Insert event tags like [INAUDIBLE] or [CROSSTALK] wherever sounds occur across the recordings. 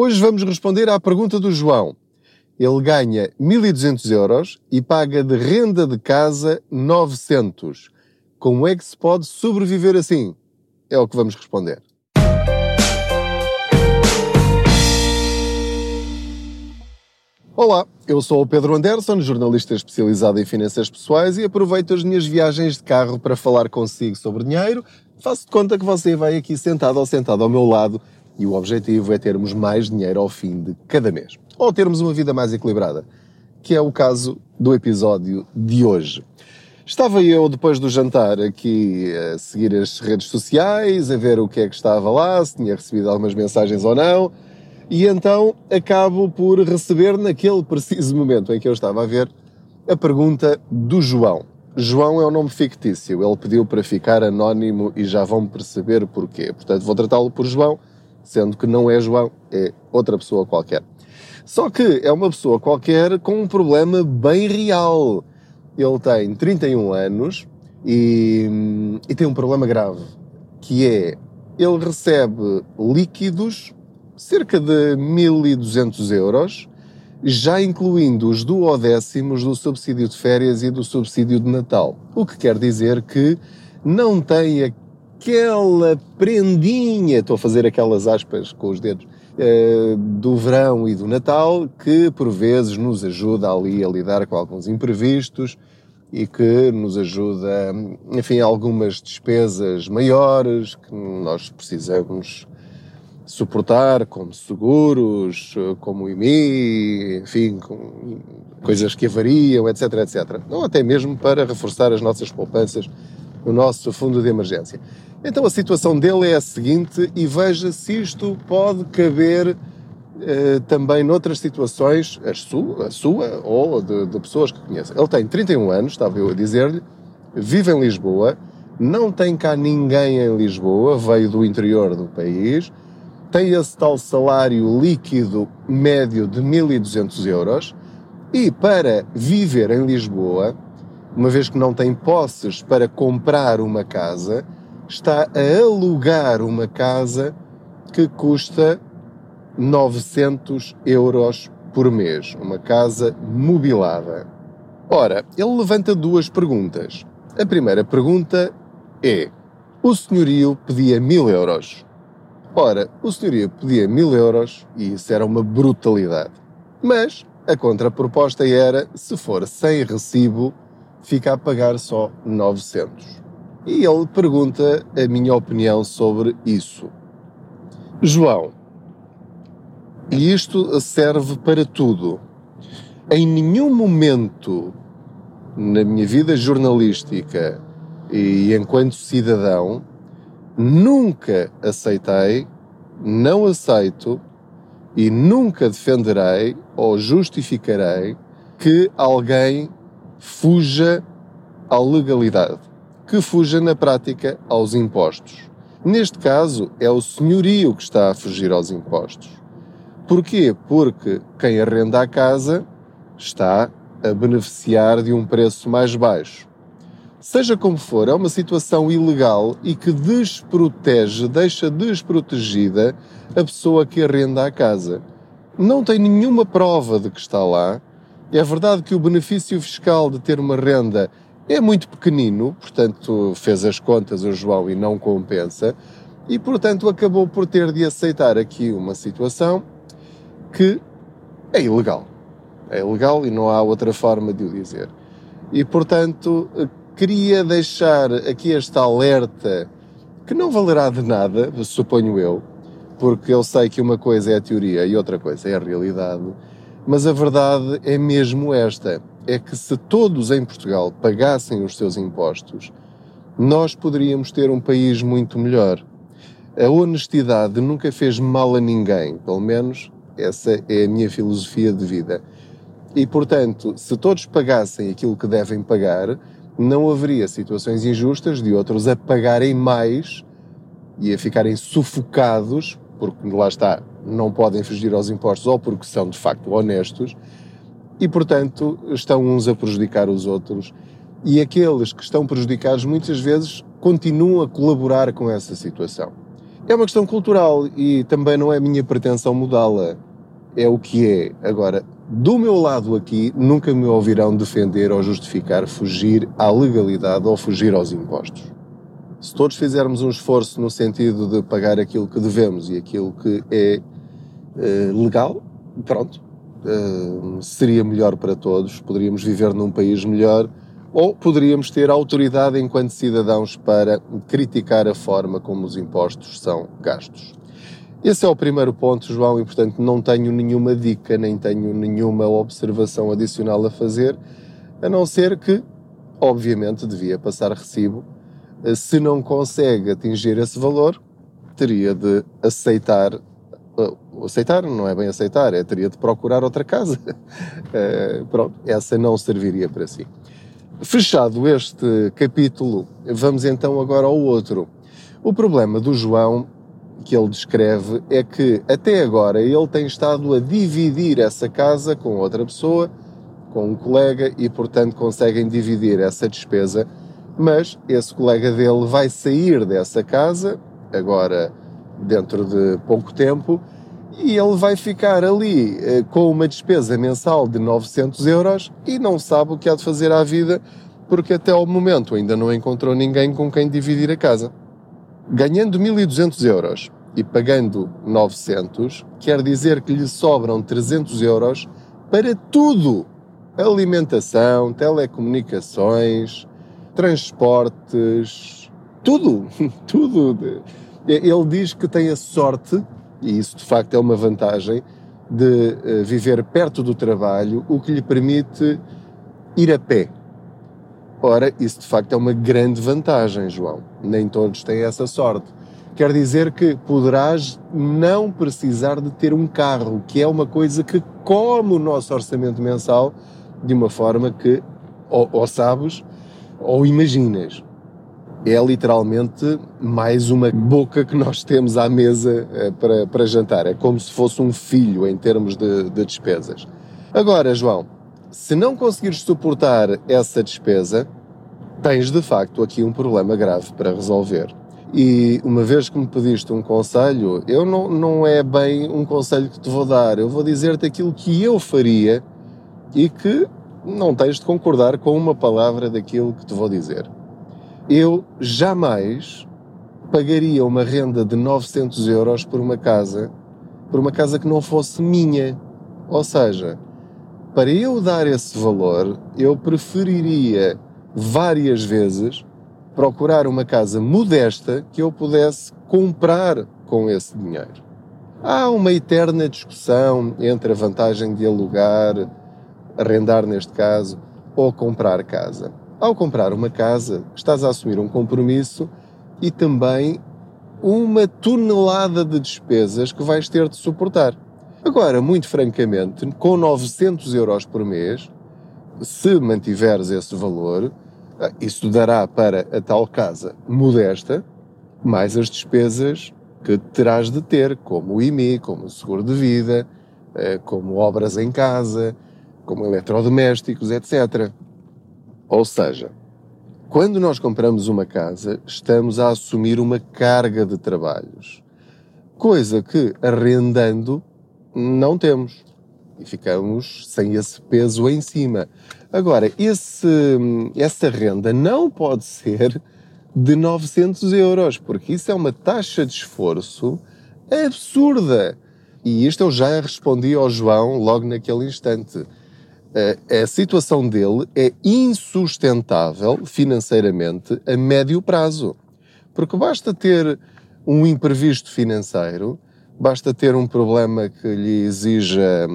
Hoje vamos responder à pergunta do João. Ele ganha 1.200 euros e paga de renda de casa 900. Como é que se pode sobreviver assim? É o que vamos responder. Olá, eu sou o Pedro Anderson, jornalista especializado em finanças pessoais e aproveito as minhas viagens de carro para falar consigo sobre dinheiro. Faço de conta que você vai aqui sentado ou sentado ao meu lado e o objetivo é termos mais dinheiro ao fim de cada mês. Ou termos uma vida mais equilibrada, que é o caso do episódio de hoje. Estava eu, depois do jantar, aqui a seguir as redes sociais, a ver o que é que estava lá, se tinha recebido algumas mensagens ou não, e então acabo por receber, naquele preciso momento em que eu estava a ver, a pergunta do João. João é um nome fictício, ele pediu para ficar anónimo e já vão perceber porquê. Portanto, vou tratá-lo por João, sendo que não é João, é outra pessoa qualquer. Só que é uma pessoa qualquer com um problema bem real. Ele tem 31 anos e, e tem um problema grave, que é ele recebe líquidos cerca de 1.200 euros, já incluindo os duodécimos do subsídio de férias e do subsídio de Natal. O que quer dizer que não tem aquela prendinha, estou a fazer aquelas aspas com os dedos, uh, do verão e do Natal, que por vezes nos ajuda ali a lidar com alguns imprevistos e que nos ajuda, enfim, algumas despesas maiores que nós precisamos suportar, como seguros, como IMI, enfim, coisas que avariam, etc, etc. Ou até mesmo para reforçar as nossas poupanças, o nosso fundo de emergência. Então a situação dele é a seguinte, e veja se isto pode caber eh, também noutras situações, a sua, a sua ou de, de pessoas que conhecem. Ele tem 31 anos, estava eu a dizer-lhe, vive em Lisboa, não tem cá ninguém em Lisboa, veio do interior do país, tem esse tal salário líquido médio de 1.200 euros e para viver em Lisboa, uma vez que não tem posses para comprar uma casa, está a alugar uma casa que custa 900 euros por mês, uma casa mobilada. Ora, ele levanta duas perguntas. A primeira pergunta é: o senhorio pedia mil euros. Ora, o senhorio pedia mil euros e isso era uma brutalidade. Mas a contraproposta era: se for sem recibo, fica a pagar só 900. E ele pergunta a minha opinião sobre isso. João, e isto serve para tudo. Em nenhum momento na minha vida jornalística e enquanto cidadão, nunca aceitei, não aceito e nunca defenderei ou justificarei que alguém fuja à legalidade que fuja na prática aos impostos. Neste caso, é o senhorio que está a fugir aos impostos. Porquê? Porque quem arrenda a casa está a beneficiar de um preço mais baixo. Seja como for, é uma situação ilegal e que desprotege, deixa desprotegida a pessoa que arrenda a casa. Não tem nenhuma prova de que está lá. É verdade que o benefício fiscal de ter uma renda é muito pequenino, portanto fez as contas o João e não compensa, e portanto acabou por ter de aceitar aqui uma situação que é ilegal. É ilegal e não há outra forma de o dizer. E portanto queria deixar aqui esta alerta que não valerá de nada, suponho eu, porque eu sei que uma coisa é a teoria e outra coisa é a realidade, mas a verdade é mesmo esta é que se todos em Portugal pagassem os seus impostos, nós poderíamos ter um país muito melhor. A honestidade nunca fez mal a ninguém, pelo menos essa é a minha filosofia de vida. E, portanto, se todos pagassem aquilo que devem pagar, não haveria situações injustas de outros a pagarem mais e a ficarem sufocados, porque lá está, não podem fugir aos impostos ou porque são de facto honestos, e, portanto, estão uns a prejudicar os outros. E aqueles que estão prejudicados muitas vezes continuam a colaborar com essa situação. É uma questão cultural e também não é minha pretensão mudá-la. É o que é. Agora, do meu lado aqui, nunca me ouvirão defender ou justificar fugir à legalidade ou fugir aos impostos. Se todos fizermos um esforço no sentido de pagar aquilo que devemos e aquilo que é uh, legal, pronto, uh, seria melhor para todos, poderíamos viver num país melhor ou poderíamos ter autoridade enquanto cidadãos para criticar a forma como os impostos são gastos. Esse é o primeiro ponto, João, e portanto não tenho nenhuma dica, nem tenho nenhuma observação adicional a fazer, a não ser que, obviamente, devia passar recibo. Se não consegue atingir esse valor, teria de aceitar. Aceitar não é bem aceitar, é teria de procurar outra casa. Eh, [LAUGHS] pronto, essa não serviria para si. Fechado este capítulo, vamos então agora ao outro. O problema do João que ele descreve é que até agora ele tem estado a dividir essa casa com outra pessoa, com um colega, e portanto conseguem dividir essa despesa, mas esse colega dele vai sair dessa casa, agora dentro de pouco tempo, e ele vai ficar ali eh, com uma despesa mensal de 900 euros e não sabe o que há de fazer à vida, porque até ao momento ainda não encontrou ninguém com quem dividir a casa. Ganhando 1200 euros e pagando 900, quer dizer que lhe sobram 300 euros para tudo: alimentação, telecomunicações, transportes, tudo, [LAUGHS] tudo. Ele diz que tem a sorte e isso de facto é uma vantagem, de eh, viver perto do trabalho, o que lhe permite ir a pé. Ora, isso de facto é uma grande vantagem, João. Nem todos têm essa sorte. Quer dizer que poderás não precisar de ter um carro, que é uma coisa que come o nosso orçamento mensal de uma forma que ou, ou sabes ou imaginas é literalmente mais uma boca que nós temos à mesa eh, para, para jantar. É como se fosse um filho em termos de, de despesas. Agora, João, se não conseguires suportar essa despesa, tens de facto aqui um problema grave para resolver. E uma vez que me pediste um conselho, eu não, não é bem um conselho que te vou dar, eu vou dizer-te aquilo que eu faria e que não tens de concordar com uma palavra daquilo que te vou dizer eu jamais pagaria uma renda de 900 euros por uma casa, por uma casa que não fosse minha. Ou seja, para eu dar esse valor, eu preferiria várias vezes procurar uma casa modesta que eu pudesse comprar com esse dinheiro. Há uma eterna discussão entre a vantagem de alugar, arrendar neste caso, ou comprar casa. Ao comprar uma casa, estás a assumir um compromisso e também uma tonelada de despesas que vais ter de suportar. Agora, muito francamente, com 900 euros por mês, se mantiveres esse valor, ah, isso dará para a tal casa modesta, mais as despesas que terás de ter, como o IMI, como o seguro de vida, eh, como obras em casa, como eletrodomésticos, etc. Ou seja, quando nós compramos uma casa, estamos a assumir uma carga de trabalhos, coisa que arrendando não temos e ficamos sem esse peso em cima. Agora, esse, essa renda não pode ser de 900 euros, porque isso é uma taxa de esforço absurda. E isto eu já respondi ao João logo naquele instante a situação dele é insustentável financeiramente a médio prazo. Porque basta ter um imprevisto financeiro, basta ter um problema que lhe exija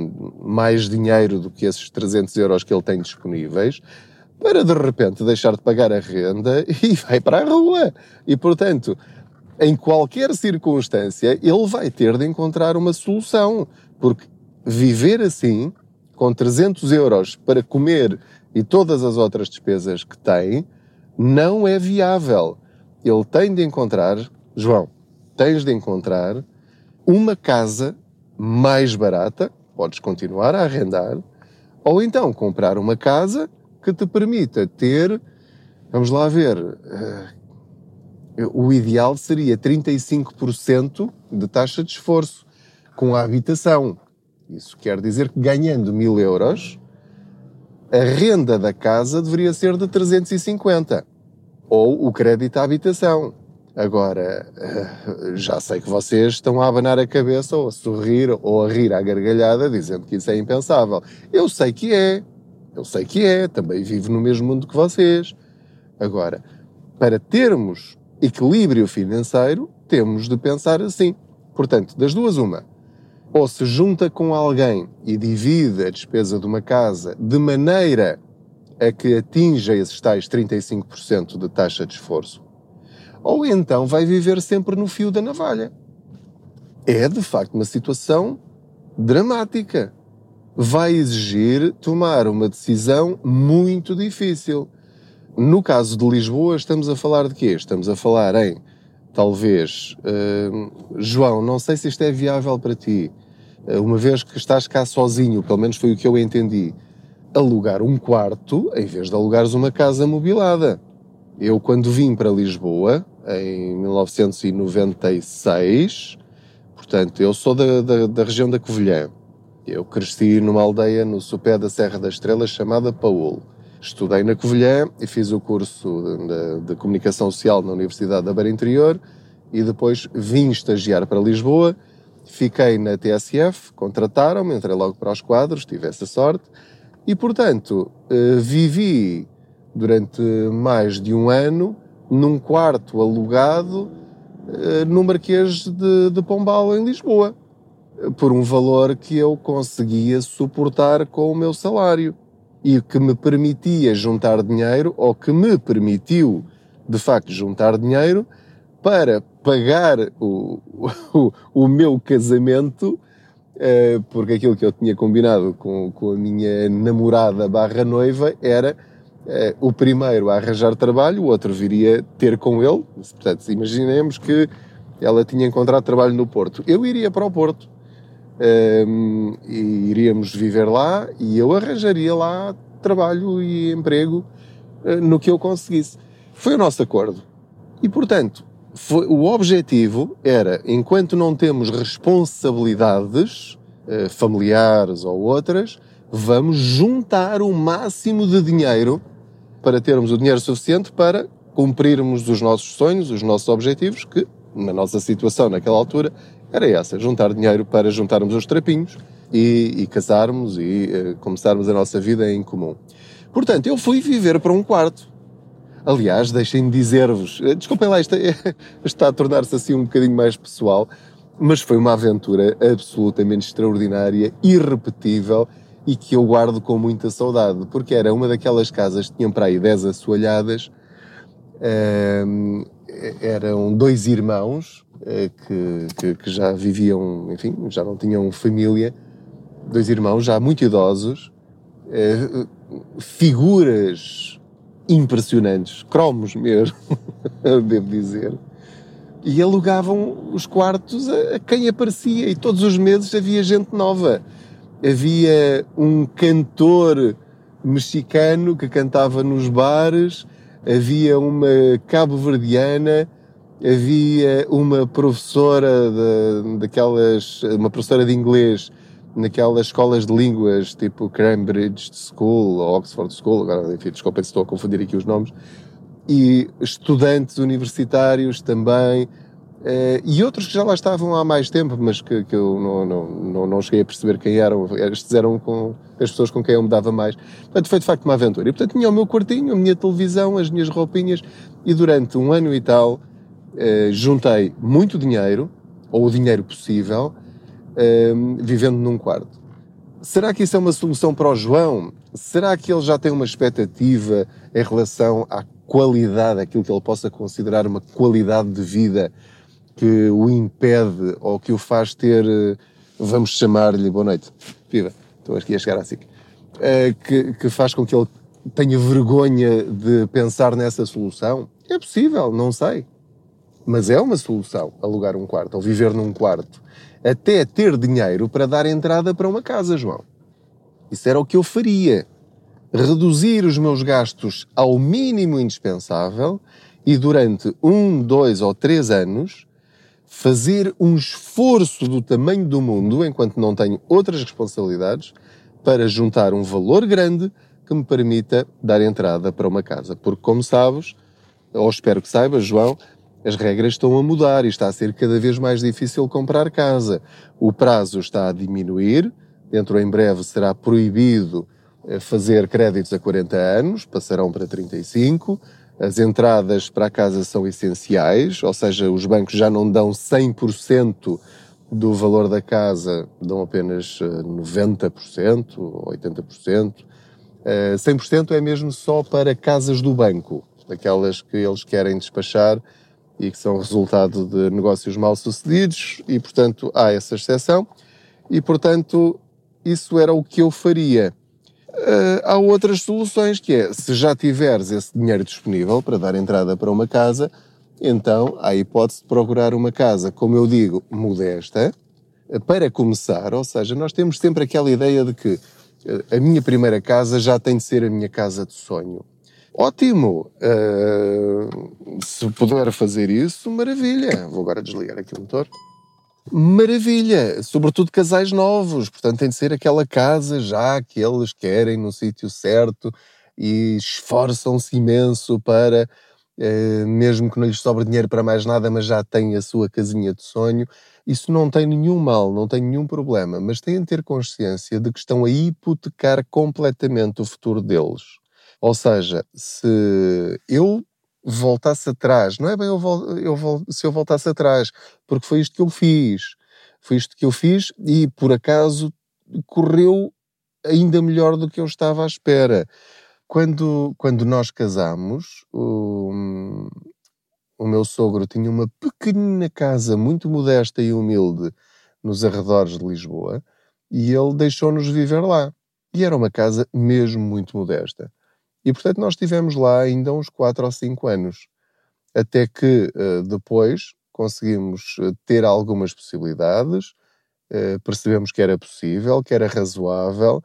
mais dinheiro do que esses 300 euros que ele tem disponíveis, para de repente deixar de pagar a renda [LAUGHS] e vai para a rua. E portanto, em qualquer circunstância, ele vai ter de encontrar uma solução, porque viver assim com 300 euros para comer e todas as outras despesas que tem, não é viável. Ele tem de encontrar, João, tens de encontrar uma casa mais barata, podes continuar a arrendar, ou então comprar uma casa que te permita ter, vamos lá ver, o ideal seria 35% de taxa de esforço com a habitação. Isso quer dizer que ganhando mil euros, a renda da casa deveria ser de 350. Ou o crédito à habitação. Agora, eh, já sei que vocês estão a abanar a cabeça, ou a sorrir, ou a rir à gargalhada, dizendo que isso é impensável. Eu sei que é. Eu sei que é. Também vivo no mesmo mundo que vocês. Agora, para termos equilíbrio financeiro, temos de pensar assim. Portanto, das duas, uma. Ou se junta com alguém e divide a despesa de uma casa de maneira a que atinja esses tais 35% de taxa de esforço, ou então vai viver sempre no fio da navalha. É de facto uma situação dramática. Vai exigir tomar uma decisão muito difícil. No caso de Lisboa, estamos a falar de quê? Estamos a falar em, talvez, uh, João, não sei se isto é viável para ti, uma vez que estás cá sozinho, pelo menos foi o que eu entendi, alugar um quarto em vez de alugares uma casa mobilada. Eu, quando vim para Lisboa, em 1996, portanto, eu sou da, da, da região da Covilhã. Eu cresci numa aldeia no sopé da Serra da Estrela chamada Paúl. Estudei na Covilhã e fiz o curso de, de, Comunicação Social na Universidade da Beira Interior e depois vim estagiar para Lisboa. Fiquei na TSF, contrataram-me, entrei logo para os quadros, tive essa sorte e, portanto, eh, vivi durante mais de um ano num quarto alugado eh, no Marquês de, de Pombal, em Lisboa, por um valor que eu conseguia suportar com o meu salário e que me permitia juntar dinheiro, ou que me permitiu, de facto, juntar dinheiro para pagar o, o, o meu casamento, eh, porque aquilo que eu tinha combinado com, com a minha namorada barra noiva era eh, o primeiro a arranjar trabalho, o outro viria ter com ele. Portanto, imaginemos que ela tinha encontrado trabalho no Porto. Eu iria para o Porto um, e iríamos viver lá e eu arranjaria lá trabalho e emprego uh, no que eu conseguisse. Foi o nosso acordo. E, portanto, foi, o objetivo era, enquanto não temos responsabilidades uh, familiares ou outras, vamos juntar o máximo de dinheiro para termos o dinheiro suficiente para cumprirmos os nossos sonhos, os nossos objetivos, que, na nossa situação naquela altura, era essa, juntar dinheiro para juntarmos os trapinhos e, e casarmos e uh, começarmos a nossa vida em comum. Portanto, eu fui viver para um quarto. Aliás, deixem-me dizer-vos, eh, desculpem lá, isto é, [LAUGHS] está a tornar-se assim um bocadinho mais pessoal, mas foi uma aventura absolutamente extraordinária, irrepetível e que eu guardo com muita saudade, porque era uma daquelas casas que tinham para aí 10 assoalhadas, ehm, eram dois irmãos, eh, que, que, que, já viviam, enfim, já não tinham família, dois irmãos já muito idosos, eh, figuras impressionantes, cromos mesmo, [LAUGHS] devo dizer, e alugavam os quartos a, a quem aparecia e todos os meses havia gente nova. Havia um cantor mexicano que cantava nos bares, havia uma cabo-verdiana havia uma professora de, daquelas, uma professora de inglês naquelas escolas de línguas tipo Cambridge School ou Oxford School, agora enfim, desculpem se estou a confundir aqui os nomes, e estudantes universitários também, eh, e outros que já lá estavam há mais tempo, mas que, que eu não, não, não, não, cheguei a perceber quem eram, estes eram com as pessoas com quem eu me dava mais. Portanto, foi de facto uma aventura. E portanto tinha o meu quartinho, a minha televisão, as minhas roupinhas, e durante um ano e tal, eh, juntei muito dinheiro, ou o dinheiro possível, eh, vivendo num quarto. Será que isso é uma solução para o João? Será que ele já tem uma expectativa em relação à qualidade, aquilo que ele possa considerar uma qualidade de vida que o impede ou que o faz ter, eh, vamos chamar-lhe, boa noite, viva, estou aqui a chegar assim, que, que faz com que ele tenha vergonha de pensar nessa solução? É possível, não sei. Mas é uma solução alugar um quarto ou viver num quarto. Até ter dinheiro para dar entrada para uma casa, João. Isso era o que eu faria. Reduzir os meus gastos ao mínimo indispensável e durante um, dois ou três anos fazer um esforço do tamanho do mundo, enquanto não tenho outras responsabilidades, para juntar um valor grande que me permita dar entrada para uma casa. Porque, como sabes, ou espero que saibas, João, as regras estão a mudar e está a ser cada vez mais difícil comprar casa. O prazo está a diminuir, dentro em breve será proibido eh, fazer créditos a 40 anos, passarão para 35. As entradas para a casa são essenciais, ou seja, os bancos já não dão 100% do valor da casa, dão apenas 90%, 80%. 100% é mesmo só para casas do banco, aquelas que eles querem despachar e que são resultado de negócios mal sucedidos e, portanto, há essa exceção e, portanto, isso era o que eu faria. Uh, há outras soluções que é, se já tiveres esse dinheiro disponível para dar entrada para uma casa, então há a hipótese de procurar uma casa, como eu digo, modesta, para começar, ou seja, nós temos sempre aquela ideia de que a minha primeira casa já tem de ser a minha casa de sonho. Ótimo! Uh, se puder fazer isso, maravilha. Vou agora desligar aqui o motor. Maravilha! Sobretudo casais novos, portanto tem de ser aquela casa já que eles querem no sítio certo e esforçam-se imenso para, uh, mesmo que não lhes sobre dinheiro para mais nada, mas já têm a sua casinha de sonho. Isso não tem nenhum mal, não tem nenhum problema, mas têm de ter consciência de que estão a hipotecar completamente o futuro deles ou seja, se eu voltasse atrás, não é bem eu, eu, se eu voltasse atrás, porque foi isto que eu fiz, foi isto que eu fiz e por acaso correu ainda melhor do que eu estava à espera. Quando, quando nós casamos, o, o meu sogro tinha uma pequenina casa muito modesta e humilde nos arredores de Lisboa e ele deixou-nos viver lá. E era uma casa mesmo muito modesta. E, portanto, nós estivemos lá ainda uns 4 ou 5 anos, até que uh, depois conseguimos eh, ter algumas possibilidades, uh, percebemos que era possível, que era razoável,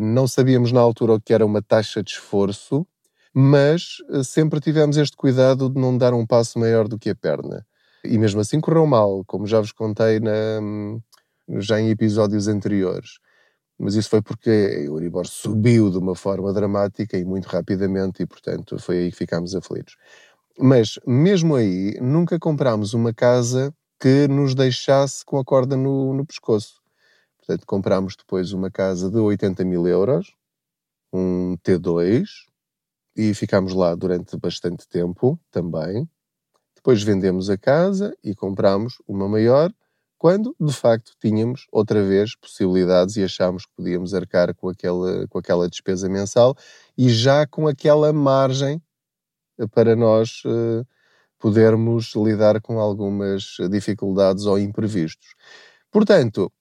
não sabíamos na altura o que era uma taxa de esforço, mas sempre tivemos este cuidado de não dar um passo maior do que a perna. E mesmo assim correu mal, como já vos contei na, hum, já em episódios anteriores mas isso foi porque o Euribor subiu de uma forma dramática e muito rapidamente e, portanto, foi aí que ficámos aflitos. Mas, mesmo aí, nunca comprámos uma casa que nos deixasse com a corda no, no pescoço. Portanto, comprámos depois uma casa de 80 mil euros, um T2, e ficámos lá durante bastante tempo também. Depois vendemos a casa e compramos uma maior, quando de facto tínhamos outra vez possibilidades e achámos que podíamos arcar com aquela, com aquela despesa mensal e já com aquela margem eh, para nós uh, podermos lidar com algumas dificuldades ou imprevistos. Portanto,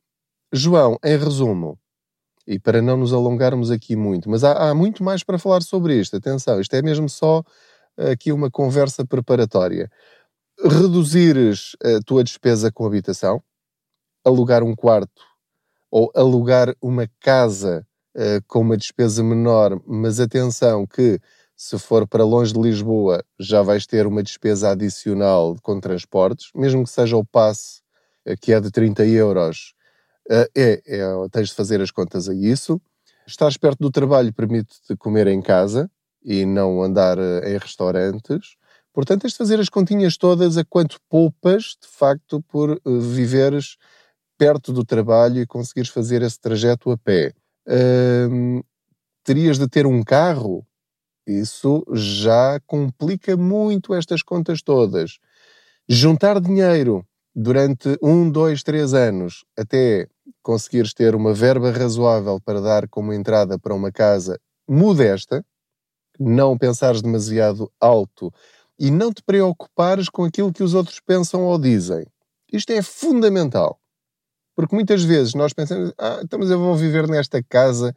João, em resumo, e para não nos alongarmos aqui muito, mas há, há muito mais para falar sobre isto, atenção, isto é mesmo só aqui uma conversa preparatória reduzires a tua despesa com habitação, alugar um quarto ou alugar uma casa uh, com uma despesa menor, mas atenção que se for para longe de Lisboa já vais ter uma despesa adicional com transportes, mesmo que seja o passe uh, que é de 30 euros, uh, é, é, tens de fazer as contas a isso. Estás perto do trabalho permite-te comer em casa e não andar em restaurantes. Portanto, tens de fazer as continhas todas a quanto poupas, de facto, por viveres perto do trabalho e conseguires fazer esse trajeto a pé. Terias de ter um carro? Isso já complica muito estas contas todas. Juntar dinheiro durante um, dois, três anos até conseguires ter uma verba razoável para dar como entrada para uma casa modesta, não pensares demasiado alto e não te preocupares com aquilo que os outros pensam ou dizem. Isto é fundamental. Porque muitas vezes nós pensamos, ah, então mas eu vou viver nesta casa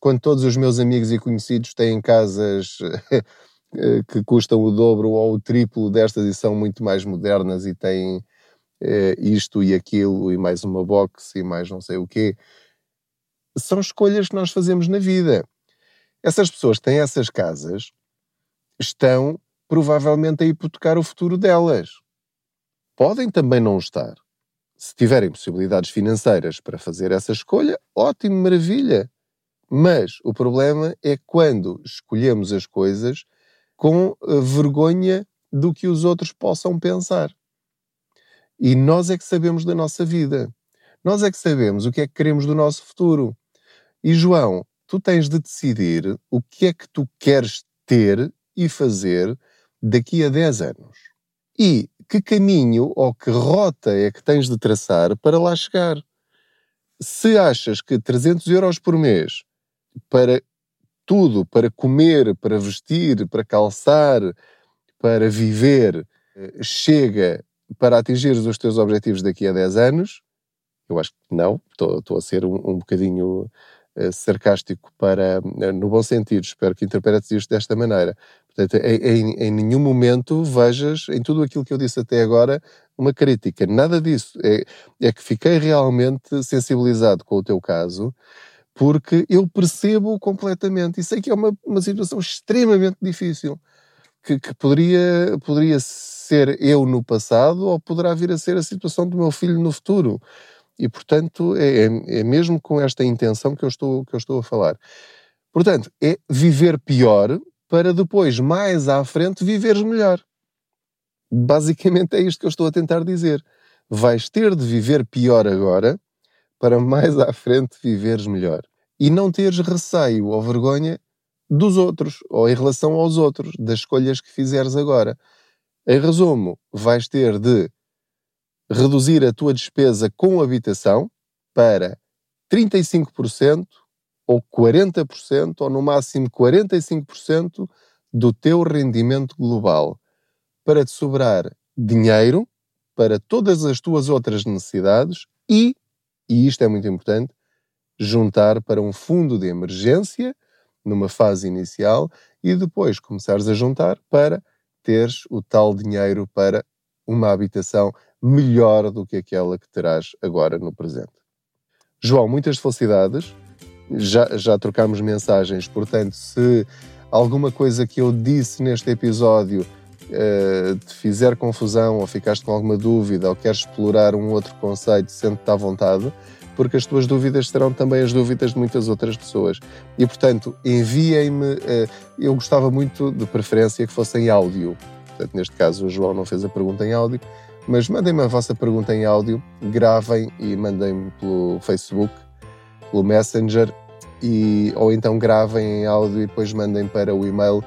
quando todos os meus amigos e conhecidos têm casas [LAUGHS] eh, que custam o dobro ou o triplo destas e são muito mais modernas e têm eh, isto e aquilo e mais uma box e mais não sei o quê. São escolhas que nós fazemos na vida. Essas pessoas que têm essas casas estão provavelmente a hipotecar o futuro delas. Podem também não estar. Se tiverem possibilidades financeiras para fazer essa escolha, ótimo, maravilha. Mas o problema é quando escolhemos as coisas com eh, vergonha do que os outros possam pensar. E nós é que sabemos da nossa vida. Nós é que sabemos o que é que queremos do nosso futuro. E João, tu tens de decidir o que é que tu queres ter e fazer daqui a 10 anos. E que caminho ou que rota é que tens de traçar para lá chegar. Se achas que 300 euros por mês para tudo, para comer, para vestir, para calçar, para viver, eh, chega para atingir os teus objetivos daqui a 10 anos, eu acho que não, estou, a ser um, um bocadinho uh, sarcástico para, uh, no bom sentido, espero que interpretes isto desta maneira. Portanto, em, em, nenhum momento vejas em tudo aquilo que eu disse até agora uma crítica, nada disso. É, é que fiquei realmente sensibilizado com o teu caso, porque eu percebo completamente e sei que é uma, uma situação extremamente difícil, que, que poderia, poderia ser eu no passado ou poderá vir a ser a situação do meu filho no futuro. E, portanto, é, é, é mesmo com esta intenção que eu, estou, que eu estou a falar. Portanto, é viver pior para depois, mais à frente, viveres melhor. Basicamente é isto que eu estou a tentar dizer. Vais ter de viver pior agora para mais à frente viveres melhor. E não teres receio ou vergonha dos outros, ou em relação aos outros, das escolhas que fizeres agora. Em resumo, vais ter de reduzir a tua despesa com habitação para 35% ou 40%, ou no máximo 45% do teu rendimento global, para te sobrar dinheiro para todas as tuas outras necessidades e, e isto é muito importante, juntar para um fundo de emergência numa fase inicial e depois começares a juntar para teres o tal dinheiro para uma habitação melhor do que aquela que terás agora no presente. João, muitas felicidades já, já trocámos mensagens, portanto, se alguma coisa que eu disse neste episódio uh, te fizer confusão ou ficaste com alguma dúvida ou queres explorar um outro conceito, sente-te à vontade, porque as tuas dúvidas serão também as dúvidas de muitas outras pessoas. E, portanto, enviem-me. Uh, eu gostava muito, de preferência, que fosse em áudio. Portanto, neste caso, o João não fez a pergunta em áudio, mas mandem-me a vossa pergunta em áudio, gravem e mandem-me pelo Facebook pelo Messenger e, ou então gravem em áudio e depois mandem para o e-mail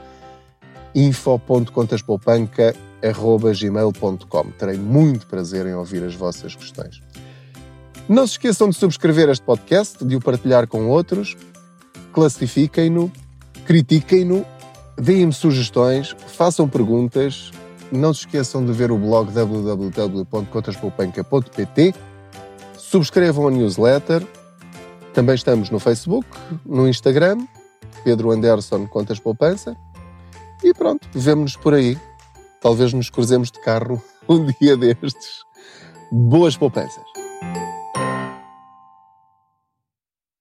info.contaspoupanca.gmail.com Terei muito prazer em ouvir as vossas questões. Não se esqueçam de subscrever este podcast, de o partilhar com outros, classifiquem-no, critiquem-no, deem-me sugestões, façam perguntas. Não se esqueçam de ver o blog www.contaspoupanca.pt, subscrevam a newsletter, também estamos no Facebook, no Instagram, Pedro Anderson Contas Poupança. E pronto, vemo-nos por aí. Talvez nos cruzemos de carro [LAUGHS] um dia destes. Boas poupanças!